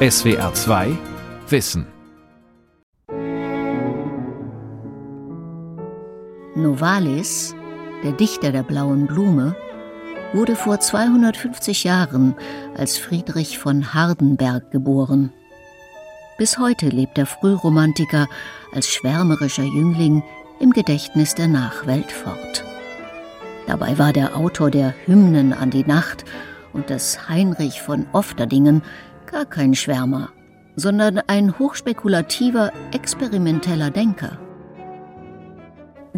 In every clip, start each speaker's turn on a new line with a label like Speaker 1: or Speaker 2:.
Speaker 1: SWR 2 Wissen
Speaker 2: Novalis, der Dichter der blauen Blume, wurde vor 250 Jahren als Friedrich von Hardenberg geboren. Bis heute lebt der Frühromantiker als schwärmerischer Jüngling im Gedächtnis der Nachwelt fort. Dabei war der Autor der Hymnen an die Nacht und des Heinrich von Ofterdingen gar kein Schwärmer, sondern ein hochspekulativer, experimenteller Denker.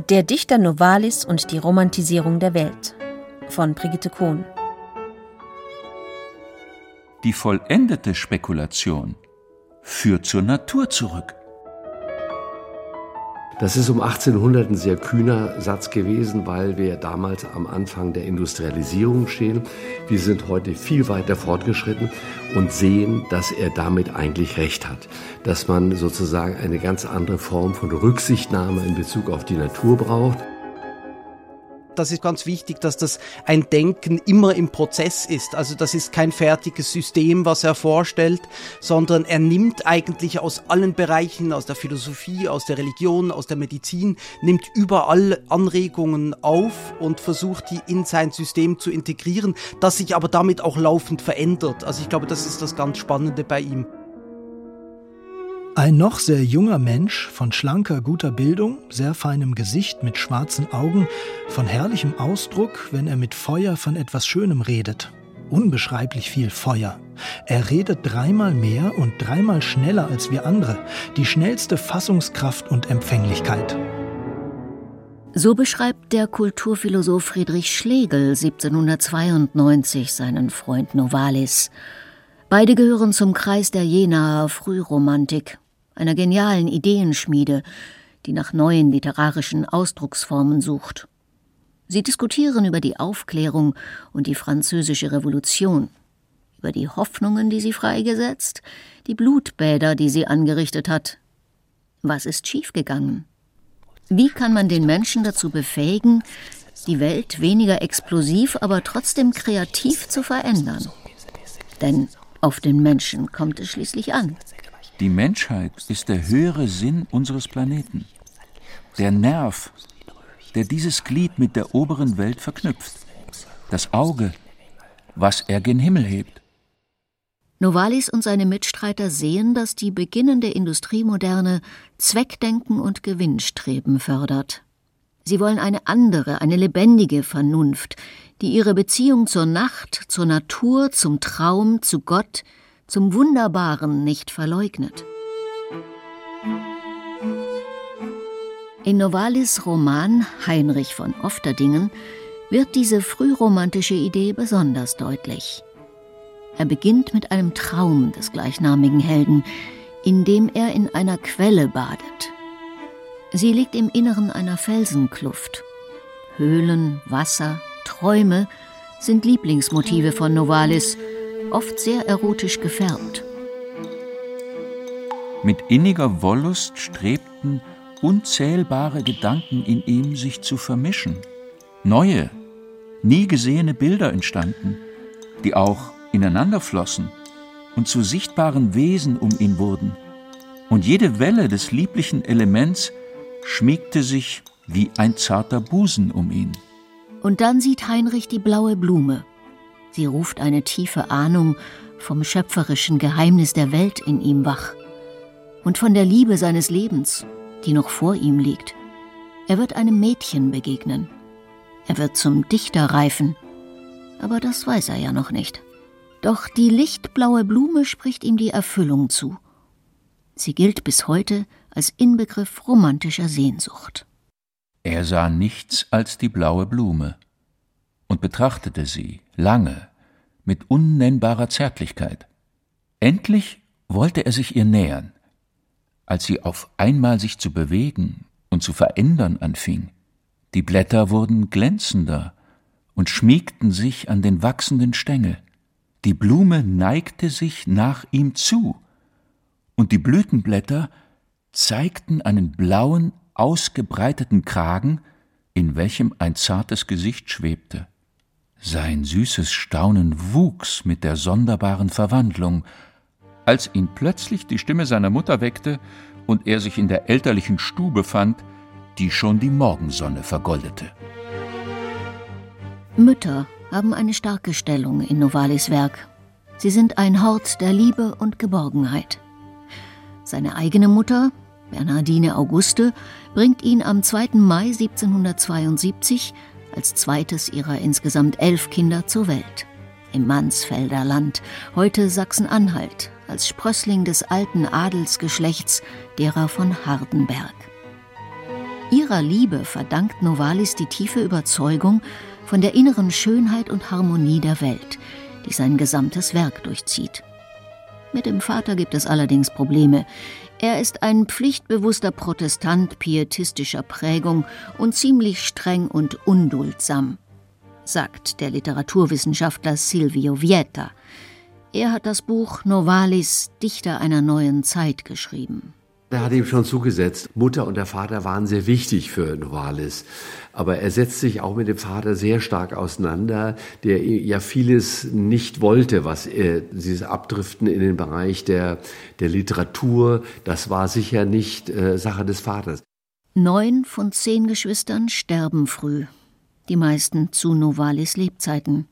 Speaker 3: Der Dichter Novalis und die Romantisierung der Welt von Brigitte Kohn.
Speaker 4: Die vollendete Spekulation führt zur Natur zurück.
Speaker 5: Das ist um 1800 ein sehr kühner Satz gewesen, weil wir damals am Anfang der Industrialisierung stehen. Wir sind heute viel weiter fortgeschritten und sehen, dass er damit eigentlich recht hat. Dass man sozusagen eine ganz andere Form von Rücksichtnahme in Bezug auf die Natur braucht
Speaker 6: das ist ganz wichtig, dass das ein Denken immer im Prozess ist. Also das ist kein fertiges System, was er vorstellt, sondern er nimmt eigentlich aus allen Bereichen, aus der Philosophie, aus der Religion, aus der Medizin, nimmt überall Anregungen auf und versucht die in sein System zu integrieren, das sich aber damit auch laufend verändert. Also ich glaube, das ist das ganz Spannende bei ihm.
Speaker 7: Ein noch sehr junger Mensch, von schlanker, guter Bildung, sehr feinem Gesicht mit schwarzen Augen, von herrlichem Ausdruck, wenn er mit Feuer von etwas Schönem redet. Unbeschreiblich viel Feuer. Er redet dreimal mehr und dreimal schneller als wir andere, die schnellste Fassungskraft und Empfänglichkeit.
Speaker 2: So beschreibt der Kulturphilosoph Friedrich Schlegel 1792 seinen Freund Novalis. Beide gehören zum Kreis der Jenaer Frühromantik, einer genialen Ideenschmiede, die nach neuen literarischen Ausdrucksformen sucht. Sie diskutieren über die Aufklärung und die französische Revolution, über die Hoffnungen, die sie freigesetzt, die Blutbäder, die sie angerichtet hat. Was ist schiefgegangen? Wie kann man den Menschen dazu befähigen, die Welt weniger explosiv, aber trotzdem kreativ zu verändern? Denn auf den Menschen kommt es schließlich an.
Speaker 4: Die Menschheit ist der höhere Sinn unseres Planeten. Der Nerv, der dieses Glied mit der oberen Welt verknüpft. Das Auge, was er gen Himmel hebt.
Speaker 2: Novalis und seine Mitstreiter sehen, dass die beginnende Industriemoderne Zweckdenken und Gewinnstreben fördert. Sie wollen eine andere, eine lebendige Vernunft, die ihre Beziehung zur Nacht, zur Natur, zum Traum, zu Gott, zum Wunderbaren nicht verleugnet. In Novalis Roman Heinrich von Ofterdingen wird diese frühromantische Idee besonders deutlich. Er beginnt mit einem Traum des gleichnamigen Helden, in dem er in einer Quelle badet. Sie liegt im Inneren einer Felsenkluft. Höhlen, Wasser, Träume sind Lieblingsmotive von Novalis, oft sehr erotisch gefärbt.
Speaker 4: Mit inniger Wollust strebten unzählbare Gedanken in ihm sich zu vermischen. Neue, nie gesehene Bilder entstanden, die auch ineinander flossen und zu sichtbaren Wesen um ihn wurden. Und jede Welle des lieblichen Elements schmiegte sich wie ein zarter Busen um ihn.
Speaker 2: Und dann sieht Heinrich die blaue Blume. Sie ruft eine tiefe Ahnung vom schöpferischen Geheimnis der Welt in ihm wach und von der Liebe seines Lebens, die noch vor ihm liegt. Er wird einem Mädchen begegnen. Er wird zum Dichter reifen. Aber das weiß er ja noch nicht. Doch die lichtblaue Blume spricht ihm die Erfüllung zu. Sie gilt bis heute als Inbegriff romantischer Sehnsucht.
Speaker 4: Er sah nichts als die blaue Blume und betrachtete sie lange mit unnennbarer Zärtlichkeit. Endlich wollte er sich ihr nähern. Als sie auf einmal sich zu bewegen und zu verändern anfing, die Blätter wurden glänzender und schmiegten sich an den wachsenden Stängel. Die Blume neigte sich nach ihm zu, und die Blütenblätter zeigten einen blauen, ausgebreiteten Kragen, in welchem ein zartes Gesicht schwebte. Sein süßes Staunen wuchs mit der sonderbaren Verwandlung, als ihn plötzlich die Stimme seiner Mutter weckte und er sich in der elterlichen Stube fand, die schon die Morgensonne vergoldete.
Speaker 2: Mütter haben eine starke Stellung in Novalis Werk. Sie sind ein Hort der Liebe und Geborgenheit. Seine eigene Mutter, Bernardine Auguste, bringt ihn am 2. Mai 1772 als zweites ihrer insgesamt elf Kinder zur Welt. Im Mansfelder Land, heute Sachsen-Anhalt, als Sprössling des alten Adelsgeschlechts derer von Hardenberg. Ihrer Liebe verdankt Novalis die tiefe Überzeugung von der inneren Schönheit und Harmonie der Welt, die sein gesamtes Werk durchzieht. Mit dem Vater gibt es allerdings Probleme. Er ist ein pflichtbewusster Protestant pietistischer Prägung und ziemlich streng und unduldsam, sagt der Literaturwissenschaftler Silvio Vieta. Er hat das Buch Novalis Dichter einer neuen Zeit geschrieben.
Speaker 5: Er hat ihm schon zugesetzt, Mutter und der Vater waren sehr wichtig für Novalis. Aber er setzt sich auch mit dem Vater sehr stark auseinander, der ja vieles nicht wollte, was er, dieses Abdriften in den Bereich der, der Literatur, das war sicher nicht äh, Sache des Vaters.
Speaker 2: Neun von zehn Geschwistern sterben früh, die meisten zu Novalis Lebzeiten.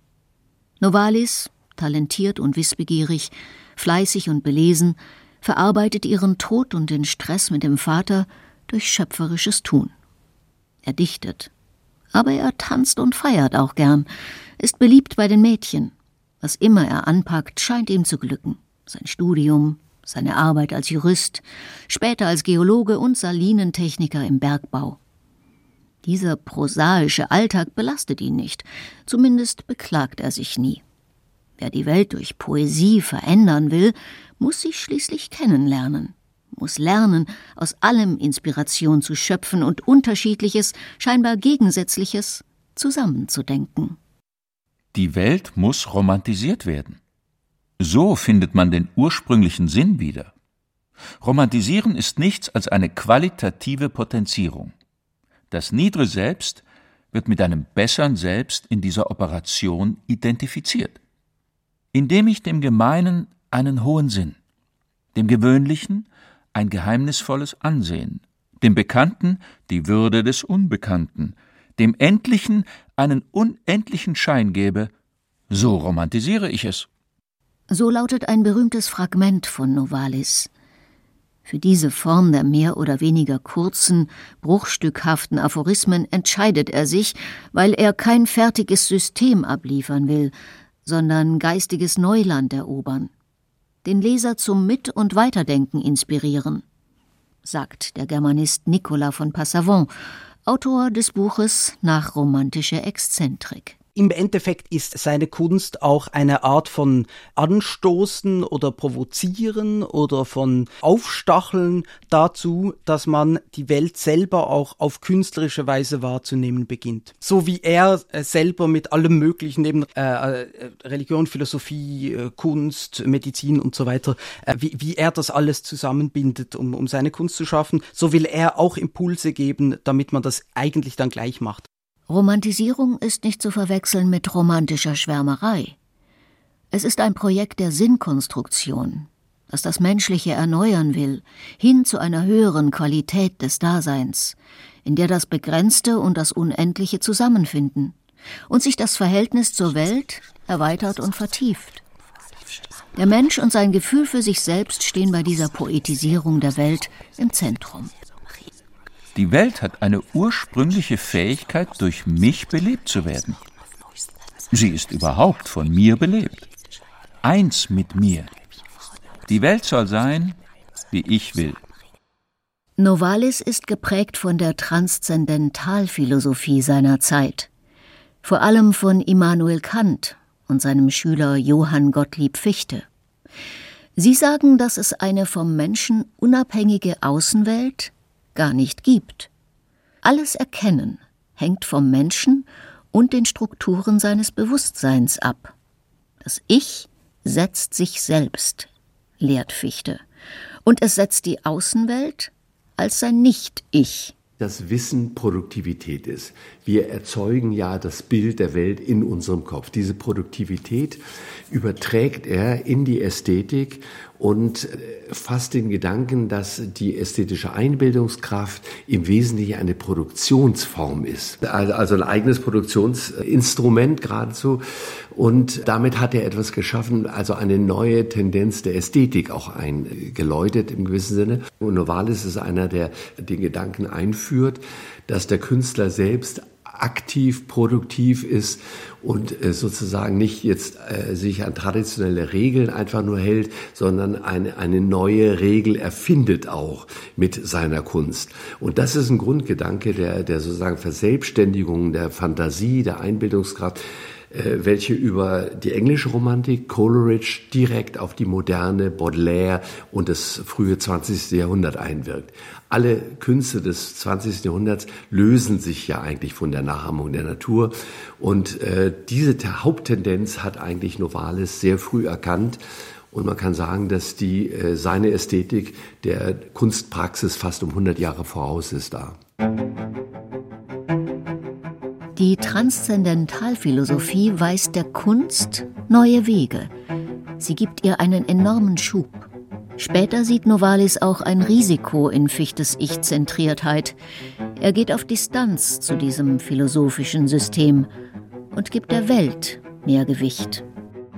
Speaker 2: Novalis, talentiert und wissbegierig, fleißig und belesen, verarbeitet ihren Tod und den Stress mit dem Vater durch schöpferisches Tun. Er dichtet, aber er tanzt und feiert auch gern, ist beliebt bei den Mädchen. Was immer er anpackt, scheint ihm zu glücken. Sein Studium, seine Arbeit als Jurist, später als Geologe und Salinentechniker im Bergbau. Dieser prosaische Alltag belastet ihn nicht, zumindest beklagt er sich nie. Wer die Welt durch Poesie verändern will, muss sich schließlich kennenlernen, muss lernen, aus allem Inspiration zu schöpfen und Unterschiedliches, scheinbar Gegensätzliches zusammenzudenken.
Speaker 4: Die Welt muss romantisiert werden. So findet man den ursprünglichen Sinn wieder. Romantisieren ist nichts als eine qualitative Potenzierung. Das niedere Selbst wird mit einem besseren Selbst in dieser Operation identifiziert. Indem ich dem Gemeinen einen hohen Sinn, dem Gewöhnlichen ein geheimnisvolles Ansehen, dem Bekannten die Würde des Unbekannten, dem Endlichen einen unendlichen Schein gebe, so romantisiere ich es.
Speaker 2: So lautet ein berühmtes Fragment von Novalis. Für diese Form der mehr oder weniger kurzen, bruchstückhaften Aphorismen entscheidet er sich, weil er kein fertiges System abliefern will, sondern geistiges Neuland erobern den Leser zum Mit- und Weiterdenken inspirieren, sagt der Germanist Nicolas von Passavant, Autor des Buches Nachromantische Exzentrik.
Speaker 6: Im Endeffekt ist seine Kunst auch eine Art von Anstoßen oder Provozieren oder von Aufstacheln dazu, dass man die Welt selber auch auf künstlerische Weise wahrzunehmen beginnt. So wie er äh, selber mit allem Möglichen, neben äh, äh, Religion, Philosophie, äh, Kunst, Medizin und so weiter, äh, wie, wie er das alles zusammenbindet, um, um seine Kunst zu schaffen, so will er auch Impulse geben, damit man das eigentlich dann gleich macht.
Speaker 2: Romantisierung ist nicht zu verwechseln mit romantischer Schwärmerei. Es ist ein Projekt der Sinnkonstruktion, das das Menschliche erneuern will, hin zu einer höheren Qualität des Daseins, in der das Begrenzte und das Unendliche zusammenfinden und sich das Verhältnis zur Welt erweitert und vertieft. Der Mensch und sein Gefühl für sich selbst stehen bei dieser Poetisierung der Welt im Zentrum.
Speaker 4: Die Welt hat eine ursprüngliche Fähigkeit, durch mich belebt zu werden. Sie ist überhaupt von mir belebt. Eins mit mir. Die Welt soll sein, wie ich will.
Speaker 2: Novalis ist geprägt von der Transzendentalphilosophie seiner Zeit, vor allem von Immanuel Kant und seinem Schüler Johann Gottlieb Fichte. Sie sagen, dass es eine vom Menschen unabhängige Außenwelt gar nicht gibt. Alles Erkennen hängt vom Menschen und den Strukturen seines Bewusstseins ab. Das Ich setzt sich selbst, lehrt Fichte, und es setzt die Außenwelt als sein Nicht-Ich
Speaker 5: dass Wissen Produktivität ist. Wir erzeugen ja das Bild der Welt in unserem Kopf. Diese Produktivität überträgt er in die Ästhetik und äh, fasst den Gedanken, dass die ästhetische Einbildungskraft im Wesentlichen eine Produktionsform ist. Also ein eigenes Produktionsinstrument geradezu. Und damit hat er etwas geschaffen, also eine neue Tendenz der Ästhetik auch eingeläutet im gewissen Sinne. Und Novalis ist einer, der den Gedanken einführt, dass der Künstler selbst aktiv, produktiv ist und äh, sozusagen nicht jetzt äh, sich an traditionelle Regeln einfach nur hält, sondern eine, eine neue Regel erfindet auch mit seiner Kunst. Und das ist ein Grundgedanke der, der sozusagen Verselbstständigung der Fantasie, der Einbildungskraft, welche über die englische Romantik, Coleridge, direkt auf die moderne Baudelaire und das frühe 20. Jahrhundert einwirkt. Alle Künste des 20. Jahrhunderts lösen sich ja eigentlich von der Nachahmung der Natur. Und äh, diese Haupttendenz hat eigentlich Novalis sehr früh erkannt. Und man kann sagen, dass die, äh, seine Ästhetik der Kunstpraxis fast um 100 Jahre voraus ist da.
Speaker 2: Die Transzendentalphilosophie weist der Kunst neue Wege. Sie gibt ihr einen enormen Schub. Später sieht Novalis auch ein Risiko in Fichtes Ich-Zentriertheit. Er geht auf Distanz zu diesem philosophischen System und gibt der Welt mehr Gewicht.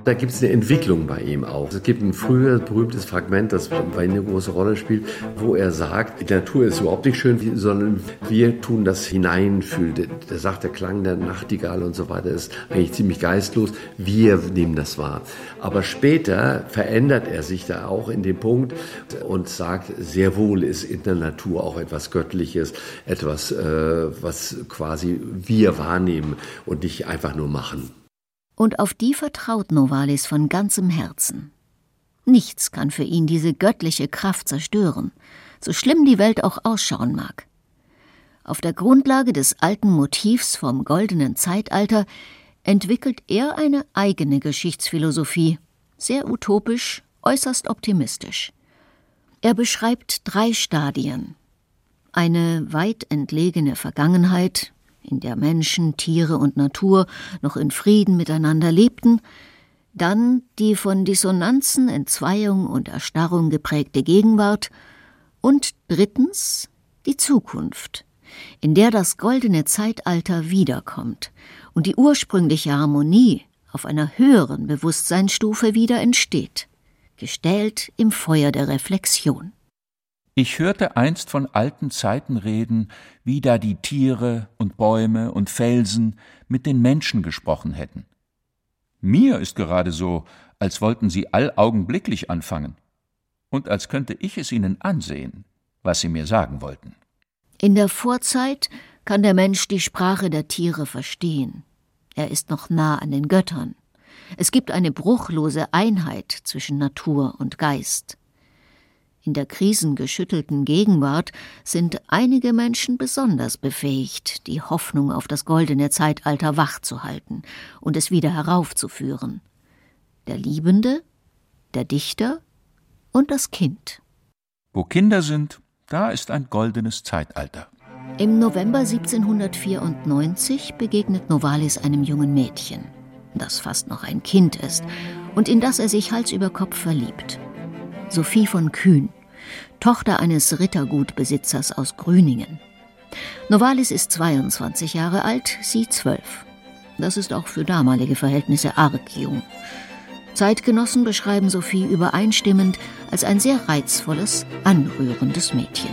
Speaker 5: Da gibt es eine Entwicklung bei ihm auch. Es gibt ein früher berühmtes Fragment, das bei ihm eine große Rolle spielt, wo er sagt, die Natur ist überhaupt nicht schön, sondern wir tun das hineinfühlen. Der sagt, der Klang der Nachtigall und so weiter ist eigentlich ziemlich geistlos. Wir nehmen das wahr. Aber später verändert er sich da auch in dem Punkt und sagt, sehr wohl ist in der Natur auch etwas Göttliches, etwas, äh, was quasi wir wahrnehmen und nicht einfach nur machen
Speaker 2: und auf die vertraut Novalis von ganzem Herzen. Nichts kann für ihn diese göttliche Kraft zerstören, so schlimm die Welt auch ausschauen mag. Auf der Grundlage des alten Motivs vom goldenen Zeitalter entwickelt er eine eigene Geschichtsphilosophie, sehr utopisch, äußerst optimistisch. Er beschreibt drei Stadien. Eine weit entlegene Vergangenheit, in der Menschen, Tiere und Natur noch in Frieden miteinander lebten, dann die von Dissonanzen, Entzweiung und Erstarrung geprägte Gegenwart und drittens die Zukunft, in der das goldene Zeitalter wiederkommt und die ursprüngliche Harmonie auf einer höheren Bewusstseinsstufe wieder entsteht, gestellt im Feuer der Reflexion.
Speaker 4: Ich hörte einst von alten Zeiten reden, wie da die Tiere und Bäume und Felsen mit den Menschen gesprochen hätten. Mir ist gerade so, als wollten sie allaugenblicklich anfangen und als könnte ich es ihnen ansehen, was sie mir sagen wollten.
Speaker 2: In der Vorzeit kann der Mensch die Sprache der Tiere verstehen. Er ist noch nah an den Göttern. Es gibt eine bruchlose Einheit zwischen Natur und Geist. In der krisengeschüttelten Gegenwart sind einige Menschen besonders befähigt, die Hoffnung auf das goldene Zeitalter wachzuhalten und es wieder heraufzuführen. Der Liebende, der Dichter und das Kind.
Speaker 4: Wo Kinder sind, da ist ein goldenes Zeitalter.
Speaker 2: Im November 1794 begegnet Novalis einem jungen Mädchen, das fast noch ein Kind ist und in das er sich Hals über Kopf verliebt. Sophie von Kühn, Tochter eines Rittergutbesitzers aus Grüningen. Novalis ist 22 Jahre alt, sie 12. Das ist auch für damalige Verhältnisse arg jung. Zeitgenossen beschreiben Sophie übereinstimmend als ein sehr reizvolles, anrührendes Mädchen.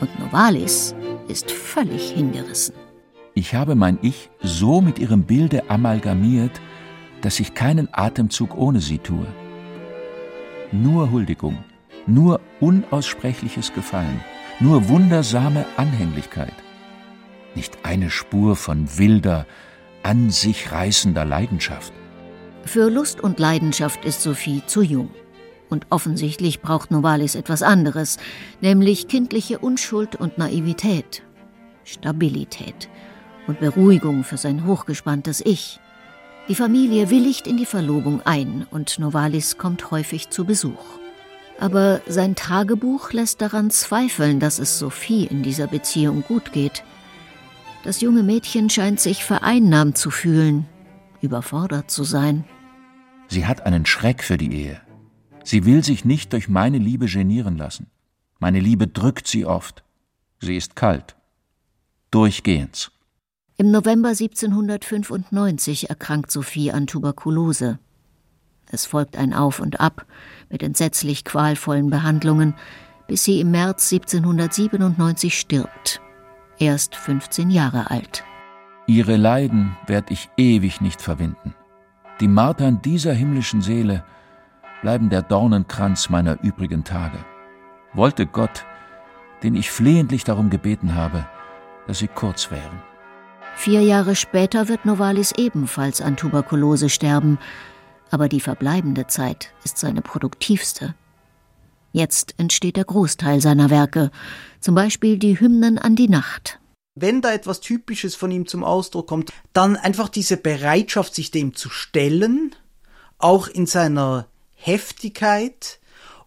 Speaker 2: Und Novalis ist völlig hingerissen.
Speaker 4: Ich habe mein Ich so mit ihrem Bilde amalgamiert, dass ich keinen Atemzug ohne sie tue. Nur Huldigung, nur unaussprechliches Gefallen, nur wundersame Anhänglichkeit. Nicht eine Spur von wilder, an sich reißender Leidenschaft.
Speaker 2: Für Lust und Leidenschaft ist Sophie zu jung. Und offensichtlich braucht Novalis etwas anderes, nämlich kindliche Unschuld und Naivität, Stabilität und Beruhigung für sein hochgespanntes Ich. Die Familie willigt in die Verlobung ein und Novalis kommt häufig zu Besuch aber sein Tagebuch lässt daran zweifeln, dass es Sophie in dieser Beziehung gut geht. Das junge Mädchen scheint sich vereinnahmt zu fühlen, überfordert zu sein.
Speaker 4: Sie hat einen Schreck für die Ehe. Sie will sich nicht durch meine Liebe genieren lassen. Meine Liebe drückt sie oft. Sie ist kalt. Durchgehends.
Speaker 2: Im November 1795 erkrankt Sophie an Tuberkulose. Es folgt ein Auf und Ab mit entsetzlich qualvollen Behandlungen, bis sie im März 1797 stirbt. Erst 15 Jahre alt.
Speaker 4: Ihre Leiden werd ich ewig nicht verwinden. Die Martern dieser himmlischen Seele bleiben der Dornenkranz meiner übrigen Tage. Wollte Gott, den ich flehentlich darum gebeten habe, dass sie kurz wären.
Speaker 2: Vier Jahre später wird Novalis ebenfalls an Tuberkulose sterben, aber die verbleibende Zeit ist seine produktivste. Jetzt entsteht der Großteil seiner Werke, zum Beispiel die Hymnen an die Nacht.
Speaker 6: Wenn da etwas Typisches von ihm zum Ausdruck kommt, dann einfach diese Bereitschaft, sich dem zu stellen, auch in seiner Heftigkeit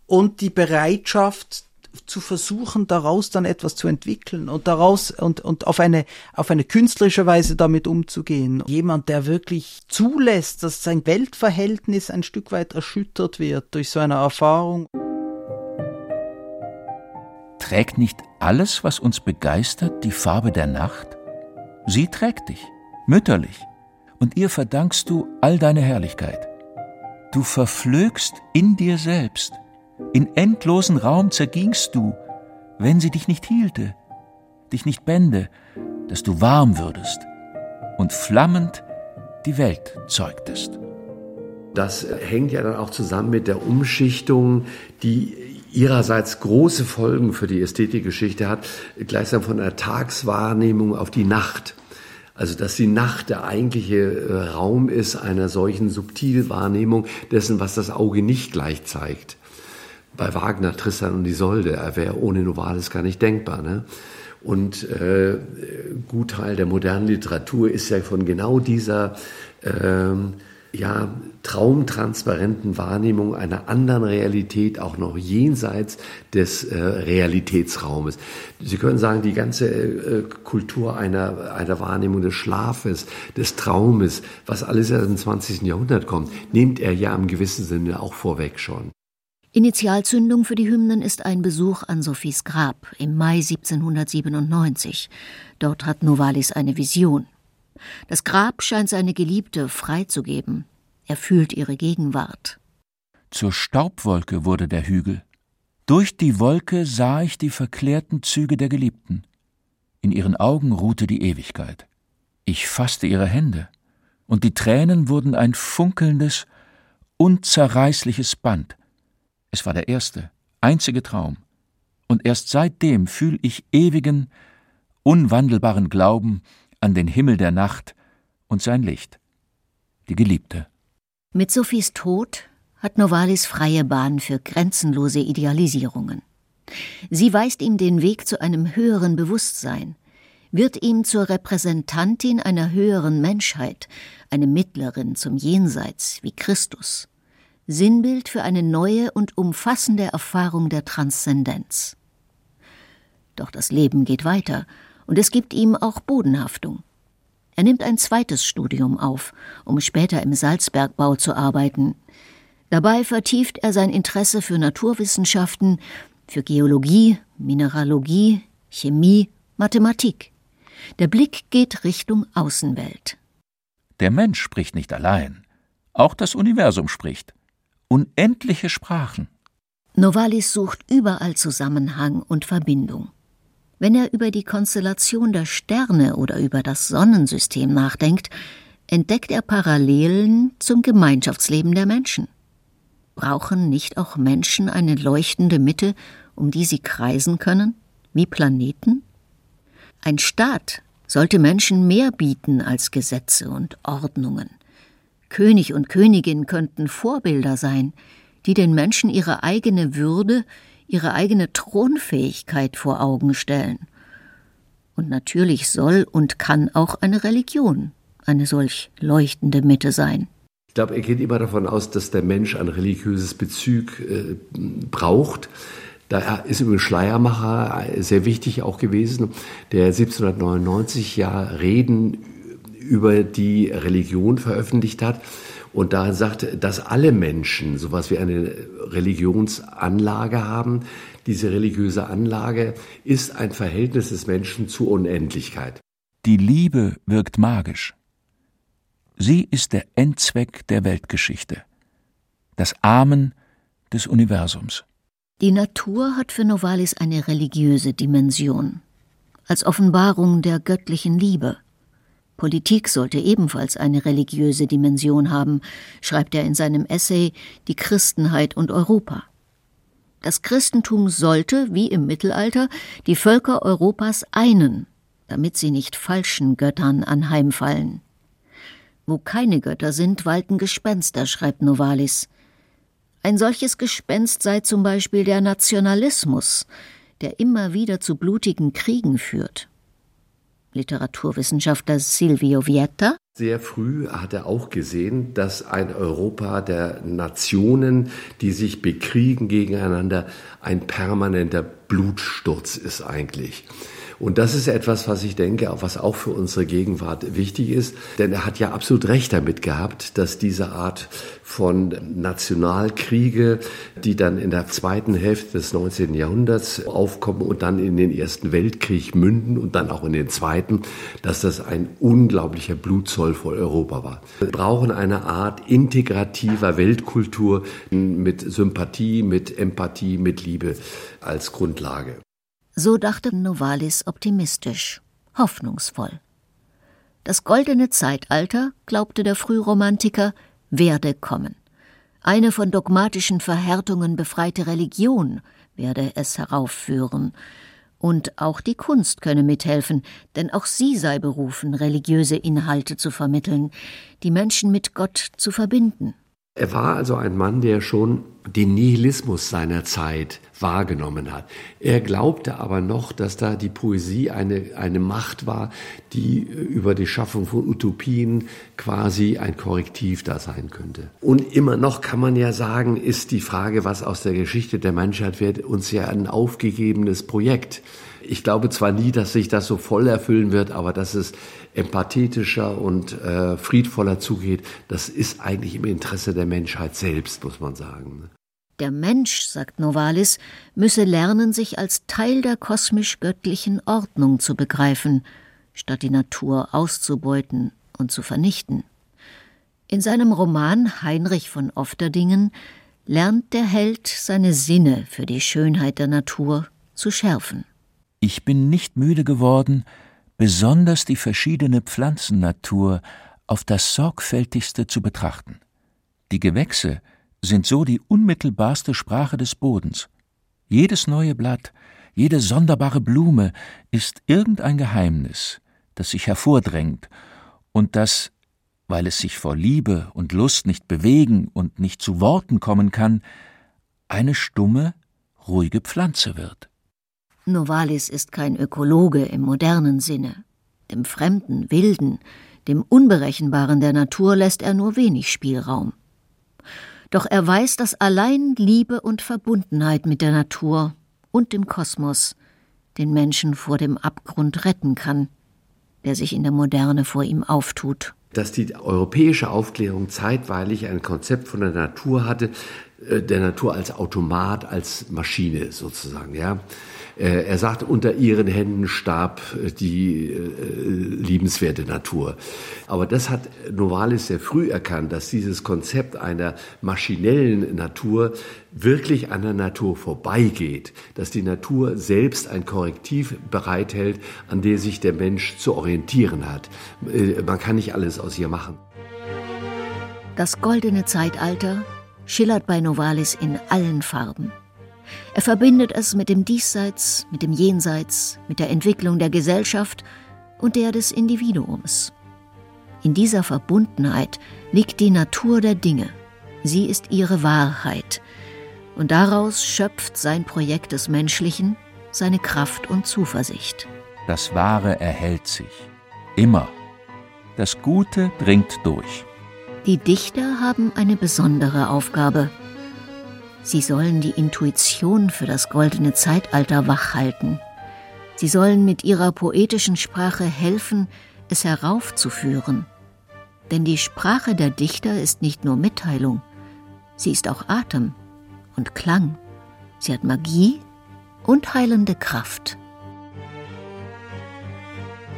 Speaker 6: und die Bereitschaft, zu versuchen, daraus dann etwas zu entwickeln und daraus und, und auf eine, auf eine künstlerische Weise damit umzugehen. Jemand, der wirklich zulässt, dass sein Weltverhältnis ein Stück weit erschüttert wird durch so eine Erfahrung.
Speaker 4: Trägt nicht alles, was uns begeistert, die Farbe der Nacht? Sie trägt dich, mütterlich, und ihr verdankst du all deine Herrlichkeit. Du verflögst in dir selbst, in endlosen Raum zergingst du, wenn sie dich nicht hielte, dich nicht bände, dass du warm würdest und flammend die Welt zeugtest.
Speaker 5: Das hängt ja dann auch zusammen mit der Umschichtung, die ihrerseits große Folgen für die Ästhetikgeschichte hat, gleichsam von der Tagswahrnehmung auf die Nacht. Also dass die Nacht der eigentliche äh, Raum ist einer solchen Subtilwahrnehmung dessen, was das Auge nicht gleich zeigt bei Wagner Tristan und Isolde. Er wäre ohne Novalis gar nicht denkbar. Ne? Und äh, Gutteil der modernen Literatur ist ja von genau dieser äh, ja, traumtransparenten Wahrnehmung einer anderen Realität, auch noch jenseits des äh, Realitätsraumes. Sie können sagen, die ganze äh, Kultur einer, einer Wahrnehmung des Schlafes, des Traumes, was alles erst im 20. Jahrhundert kommt, nimmt er ja im gewissen Sinne auch vorweg schon.
Speaker 2: Initialzündung für die Hymnen ist ein Besuch an Sophies Grab im Mai 1797. Dort hat Novalis eine Vision. Das Grab scheint seine Geliebte freizugeben. Er fühlt ihre Gegenwart.
Speaker 4: Zur Staubwolke wurde der Hügel. Durch die Wolke sah ich die verklärten Züge der Geliebten. In ihren Augen ruhte die Ewigkeit. Ich fasste ihre Hände, und die Tränen wurden ein funkelndes, unzerreißliches Band. Es war der erste, einzige Traum, und erst seitdem fühl ich ewigen, unwandelbaren Glauben an den Himmel der Nacht und sein Licht, die Geliebte.
Speaker 2: Mit Sophies Tod hat Novalis freie Bahn für grenzenlose Idealisierungen. Sie weist ihm den Weg zu einem höheren Bewusstsein, wird ihm zur Repräsentantin einer höheren Menschheit, eine Mittlerin zum Jenseits wie Christus. Sinnbild für eine neue und umfassende Erfahrung der Transzendenz. Doch das Leben geht weiter, und es gibt ihm auch Bodenhaftung. Er nimmt ein zweites Studium auf, um später im Salzbergbau zu arbeiten. Dabei vertieft er sein Interesse für Naturwissenschaften, für Geologie, Mineralogie, Chemie, Mathematik. Der Blick geht Richtung Außenwelt.
Speaker 4: Der Mensch spricht nicht allein. Auch das Universum spricht unendliche Sprachen.
Speaker 2: Novalis sucht überall Zusammenhang und Verbindung. Wenn er über die Konstellation der Sterne oder über das Sonnensystem nachdenkt, entdeckt er Parallelen zum Gemeinschaftsleben der Menschen. Brauchen nicht auch Menschen eine leuchtende Mitte, um die sie kreisen können, wie Planeten? Ein Staat sollte Menschen mehr bieten als Gesetze und Ordnungen. König und Königin könnten Vorbilder sein, die den Menschen ihre eigene Würde, ihre eigene Thronfähigkeit vor Augen stellen. Und natürlich soll und kann auch eine Religion eine solch leuchtende Mitte sein.
Speaker 5: Ich glaube, er geht immer davon aus, dass der Mensch ein religiöses Bezug äh, braucht. Da ist übrigens Schleiermacher sehr wichtig auch gewesen, der 1799 ja Reden über die Religion veröffentlicht hat Und da sagt, dass alle Menschen sowas wie eine Religionsanlage haben. Diese religiöse Anlage ist ein Verhältnis des Menschen zur Unendlichkeit.
Speaker 4: Die Liebe wirkt magisch. Sie ist der Endzweck der Weltgeschichte, das Amen des Universums.
Speaker 2: Die Natur hat für Novalis eine religiöse Dimension, als Offenbarung der göttlichen Liebe. Politik sollte ebenfalls eine religiöse Dimension haben, schreibt er in seinem Essay Die Christenheit und Europa. Das Christentum sollte, wie im Mittelalter, die Völker Europas einen, damit sie nicht falschen Göttern anheimfallen. Wo keine Götter sind, walten Gespenster, schreibt Novalis. Ein solches Gespenst sei zum Beispiel der Nationalismus, der immer wieder zu blutigen Kriegen führt. Literaturwissenschaftler Silvio Vietta.
Speaker 5: Sehr früh hat er auch gesehen, dass ein Europa der Nationen, die sich bekriegen gegeneinander, ein permanenter Blutsturz ist eigentlich. Und das ist etwas, was ich denke, was auch für unsere Gegenwart wichtig ist. Denn er hat ja absolut recht damit gehabt, dass diese Art von Nationalkriege, die dann in der zweiten Hälfte des 19. Jahrhunderts aufkommen und dann in den Ersten Weltkrieg münden und dann auch in den Zweiten, dass das ein unglaublicher Blutzoll vor Europa war. Wir brauchen eine Art integrativer Weltkultur mit Sympathie, mit Empathie, mit Liebe als Grundlage.
Speaker 2: So dachte Novalis optimistisch, hoffnungsvoll. Das goldene Zeitalter, glaubte der Frühromantiker, werde kommen. Eine von dogmatischen Verhärtungen befreite Religion werde es heraufführen. Und auch die Kunst könne mithelfen, denn auch sie sei berufen, religiöse Inhalte zu vermitteln, die Menschen mit Gott zu verbinden.
Speaker 5: Er war also ein Mann, der schon den Nihilismus seiner Zeit wahrgenommen hat. Er glaubte aber noch, dass da die Poesie eine, eine Macht war, die über die Schaffung von Utopien quasi ein Korrektiv da sein könnte. Und immer noch kann man ja sagen, ist die Frage, was aus der Geschichte der Menschheit wird, uns ja ein aufgegebenes Projekt. Ich glaube zwar nie, dass sich das so voll erfüllen wird, aber dass es empathetischer und äh, friedvoller zugeht, das ist eigentlich im Interesse der Menschheit selbst, muss man sagen.
Speaker 2: Der Mensch, sagt Novalis, müsse lernen, sich als Teil der kosmisch-göttlichen Ordnung zu begreifen, statt die Natur auszubeuten und zu vernichten. In seinem Roman Heinrich von Ofterdingen lernt der Held seine Sinne für die Schönheit der Natur zu schärfen.
Speaker 4: Ich bin nicht müde geworden, besonders die verschiedene Pflanzennatur auf das sorgfältigste zu betrachten. Die Gewächse sind so die unmittelbarste Sprache des Bodens. Jedes neue Blatt, jede sonderbare Blume ist irgendein Geheimnis, das sich hervordrängt und das, weil es sich vor Liebe und Lust nicht bewegen und nicht zu Worten kommen kann, eine stumme, ruhige Pflanze wird.
Speaker 2: Novalis ist kein Ökologe im modernen Sinne. Dem Fremden, Wilden, dem Unberechenbaren der Natur lässt er nur wenig Spielraum. Doch er weiß, dass allein Liebe und Verbundenheit mit der Natur und dem Kosmos den Menschen vor dem Abgrund retten kann, der sich in der Moderne vor ihm auftut.
Speaker 5: Dass die europäische Aufklärung zeitweilig ein Konzept von der Natur hatte, äh, der Natur als Automat, als Maschine sozusagen, ja. Äh, er sagt, unter ihren Händen starb äh, die liebenswerte Natur. Aber das hat Novalis sehr früh erkannt, dass dieses Konzept einer maschinellen Natur wirklich an der Natur vorbeigeht, dass die Natur selbst ein Korrektiv bereithält, an der sich der Mensch zu orientieren hat. Man kann nicht alles aus ihr machen.
Speaker 2: Das goldene Zeitalter schillert bei Novalis in allen Farben. Er verbindet es mit dem Diesseits, mit dem Jenseits, mit der Entwicklung der Gesellschaft und der des Individuums. In dieser Verbundenheit liegt die Natur der Dinge. Sie ist ihre Wahrheit. Und daraus schöpft sein Projekt des Menschlichen seine Kraft und Zuversicht.
Speaker 4: Das Wahre erhält sich. Immer. Das Gute dringt durch.
Speaker 2: Die Dichter haben eine besondere Aufgabe. Sie sollen die Intuition für das goldene Zeitalter wachhalten. Sie sollen mit ihrer poetischen Sprache helfen, es heraufzuführen. Denn die Sprache der Dichter ist nicht nur Mitteilung, sie ist auch Atem und Klang. Sie hat Magie und heilende Kraft.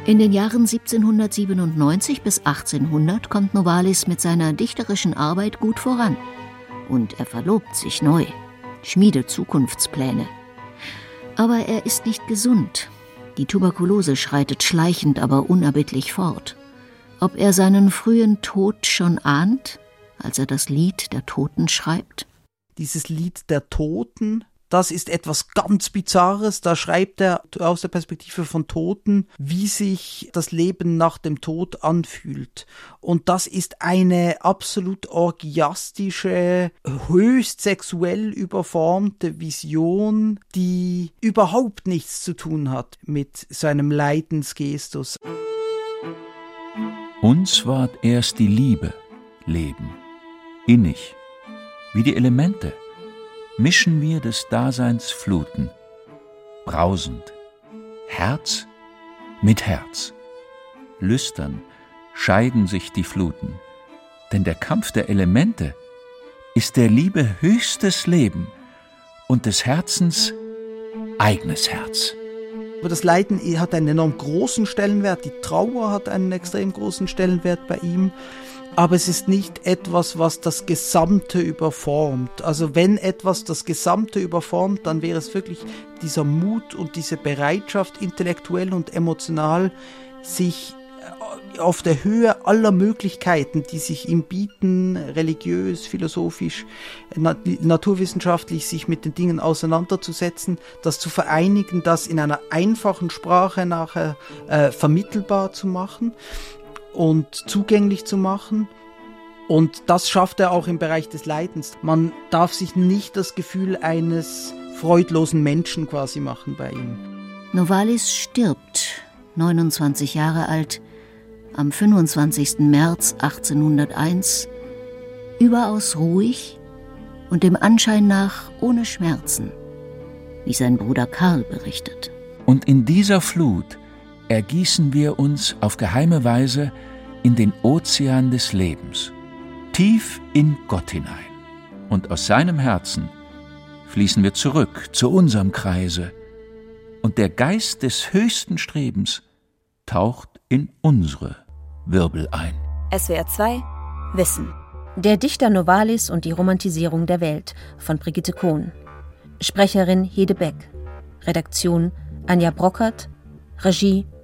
Speaker 2: In den Jahren 1797 bis 1800 kommt Novalis mit seiner dichterischen Arbeit gut voran. Und er verlobt sich neu, schmiedet Zukunftspläne. Aber er ist nicht gesund. Die Tuberkulose schreitet schleichend, aber unerbittlich fort. Ob er seinen frühen Tod schon ahnt, als er das Lied der Toten schreibt?
Speaker 6: Dieses Lied der Toten das ist etwas ganz Bizarres. Da schreibt er aus der Perspektive von Toten, wie sich das Leben nach dem Tod anfühlt. Und das ist eine absolut orgiastische, höchst sexuell überformte Vision, die überhaupt nichts zu tun hat mit seinem Leidensgestus.
Speaker 4: Uns ward erst die Liebe Leben, innig, wie die Elemente mischen wir des Daseins Fluten, brausend, Herz mit Herz. Lüstern scheiden sich die Fluten, denn der Kampf der Elemente ist der Liebe höchstes Leben und des Herzens eigenes Herz.
Speaker 6: Aber das Leiden hat einen enorm großen Stellenwert, die Trauer hat einen extrem großen Stellenwert bei ihm aber es ist nicht etwas, was das Gesamte überformt. Also wenn etwas das Gesamte überformt, dann wäre es wirklich dieser Mut und diese Bereitschaft, intellektuell und emotional sich äh, auf der Höhe aller Möglichkeiten, die sich ihm bieten, religiös, philosophisch, naturwissenschaftlich, sich mit den Dingen auseinanderzusetzen, das zu vereinigen, das in einer einfachen Sprache nachher äh, vermittelbar zu machen und zugänglich zu machen. Und das schafft er auch im Bereich des Leidens. Man darf sich nicht das Gefühl eines freudlosen Menschen quasi machen bei ihm.
Speaker 2: Novalis stirbt, 29 Jahre alt, am 25. März 1801, überaus ruhig und dem Anschein nach ohne Schmerzen, wie sein Bruder Karl berichtet.
Speaker 4: Und in dieser Flut ergießen wir uns auf geheime Weise in den Ozean des Lebens, tief in Gott hinein. Und aus seinem Herzen fließen wir zurück zu unserem Kreise, und der Geist des höchsten Strebens taucht in unsere Wirbel ein.
Speaker 3: SWR 2 Wissen. Der Dichter Novalis und die Romantisierung der Welt von Brigitte Kohn. Sprecherin Hede Beck. Redaktion Anja Brockert. Regie